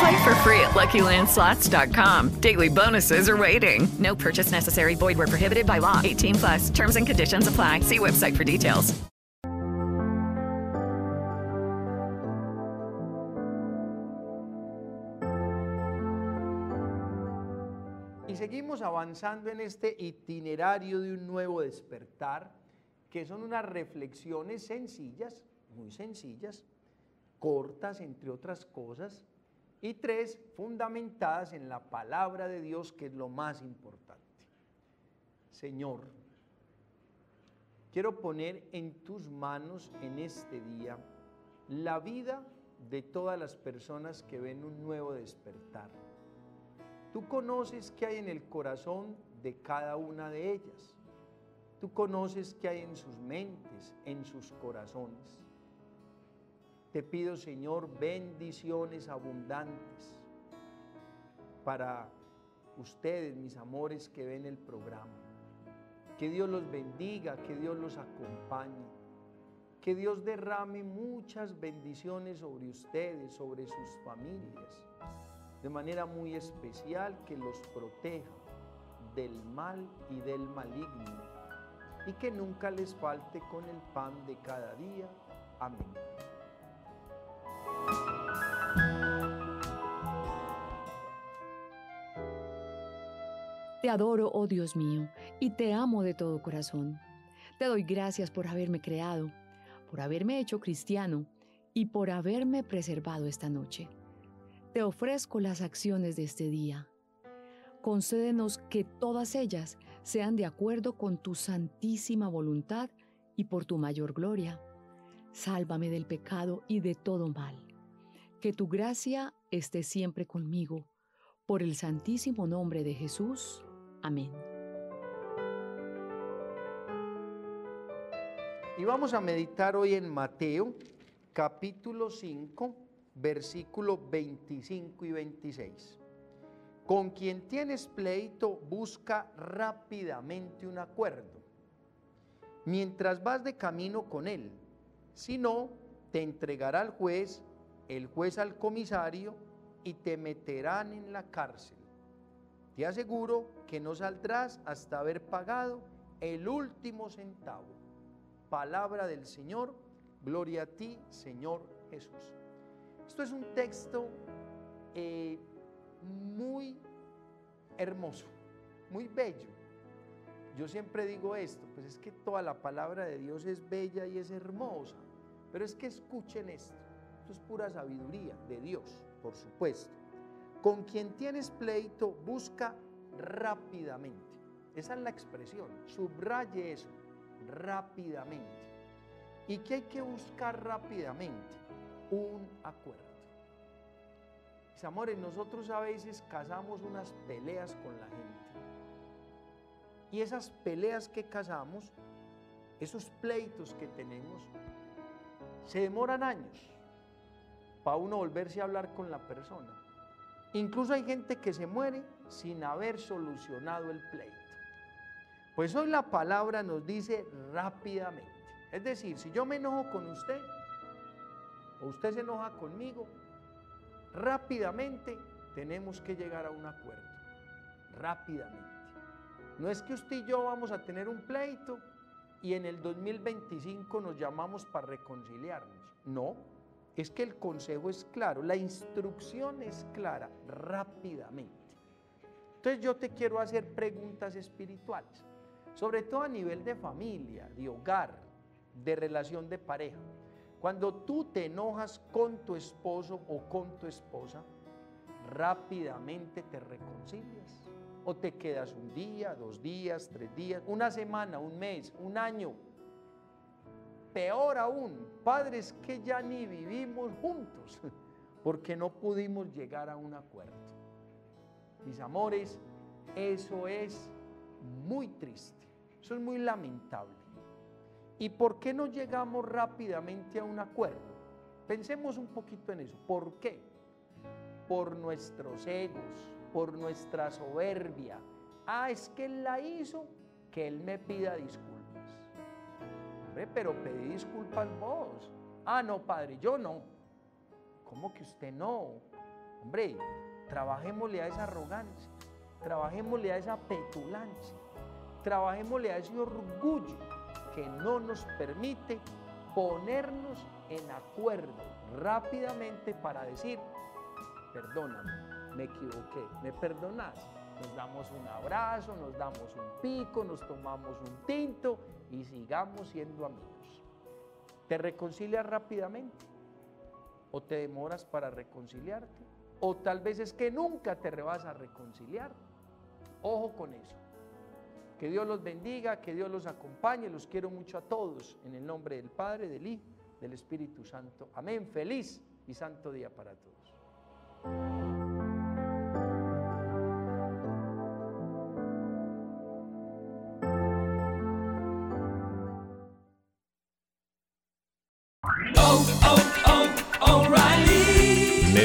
Play for free at LuckyLandSlots.com. Daily bonuses are waiting. No purchase necessary. Void where prohibited by law. 18 plus. Terms and conditions apply. See website for details. Y seguimos avanzando en este itinerario de un nuevo despertar, que son unas reflexiones sencillas, muy sencillas, cortas entre otras cosas, y tres, fundamentadas en la palabra de Dios, que es lo más importante. Señor, quiero poner en tus manos en este día la vida de todas las personas que ven un nuevo despertar. Tú conoces qué hay en el corazón de cada una de ellas. Tú conoces qué hay en sus mentes, en sus corazones. Te pido, Señor, bendiciones abundantes para ustedes, mis amores, que ven el programa. Que Dios los bendiga, que Dios los acompañe. Que Dios derrame muchas bendiciones sobre ustedes, sobre sus familias. De manera muy especial, que los proteja del mal y del maligno. Y que nunca les falte con el pan de cada día. Amén. Te adoro, oh Dios mío, y te amo de todo corazón. Te doy gracias por haberme creado, por haberme hecho cristiano y por haberme preservado esta noche. Te ofrezco las acciones de este día. Concédenos que todas ellas sean de acuerdo con tu santísima voluntad y por tu mayor gloria. Sálvame del pecado y de todo mal. Que tu gracia esté siempre conmigo. Por el santísimo nombre de Jesús. Amén. Y vamos a meditar hoy en Mateo capítulo 5, versículo 25 y 26. Con quien tienes pleito, busca rápidamente un acuerdo, mientras vas de camino con él. Si no, te entregará al juez, el juez al comisario, y te meterán en la cárcel. Te aseguro que no saldrás hasta haber pagado el último centavo. Palabra del Señor, gloria a ti, Señor Jesús. Esto es un texto eh, muy hermoso, muy bello. Yo siempre digo esto, pues es que toda la palabra de Dios es bella y es hermosa, pero es que escuchen esto, esto es pura sabiduría de Dios, por supuesto. Con quien tienes pleito, busca rápidamente. Esa es la expresión, subraye eso, rápidamente. ¿Y qué hay que buscar rápidamente? Un acuerdo. Mis amores, nosotros a veces casamos unas peleas con la gente. Y esas peleas que casamos, esos pleitos que tenemos, se demoran años para uno volverse a hablar con la persona. Incluso hay gente que se muere sin haber solucionado el pleito. Pues hoy la palabra nos dice rápidamente. Es decir, si yo me enojo con usted o usted se enoja conmigo, rápidamente tenemos que llegar a un acuerdo. Rápidamente. No es que usted y yo vamos a tener un pleito y en el 2025 nos llamamos para reconciliarnos. No, es que el consejo es claro, la instrucción es clara, rápidamente. Entonces yo te quiero hacer preguntas espirituales, sobre todo a nivel de familia, de hogar. de relación de pareja. Cuando tú te enojas con tu esposo o con tu esposa, rápidamente te reconcilias. O te quedas un día, dos días, tres días, una semana, un mes, un año. Peor aún, padres que ya ni vivimos juntos porque no pudimos llegar a un acuerdo. Mis amores, eso es muy triste, eso es muy lamentable. ¿Y por qué no llegamos rápidamente a un acuerdo? Pensemos un poquito en eso. ¿Por qué? Por nuestros egos, por nuestra soberbia. Ah, es que Él la hizo, que Él me pida disculpas. Hombre, pero pedí disculpas vos. Ah, no, Padre, yo no. ¿Cómo que usted no? Hombre, trabajémosle a esa arrogancia, trabajémosle a esa petulancia, trabajémosle a ese orgullo que no nos permite ponernos en acuerdo rápidamente para decir, perdóname, me equivoqué, me perdonas. Nos damos un abrazo, nos damos un pico, nos tomamos un tinto y sigamos siendo amigos. ¿Te reconcilias rápidamente? ¿O te demoras para reconciliarte? ¿O tal vez es que nunca te vas a reconciliar? Ojo con eso. Que Dios los bendiga, que Dios los acompañe. Los quiero mucho a todos. En el nombre del Padre, del Hijo, del Espíritu Santo. Amén. Feliz y santo día para todos.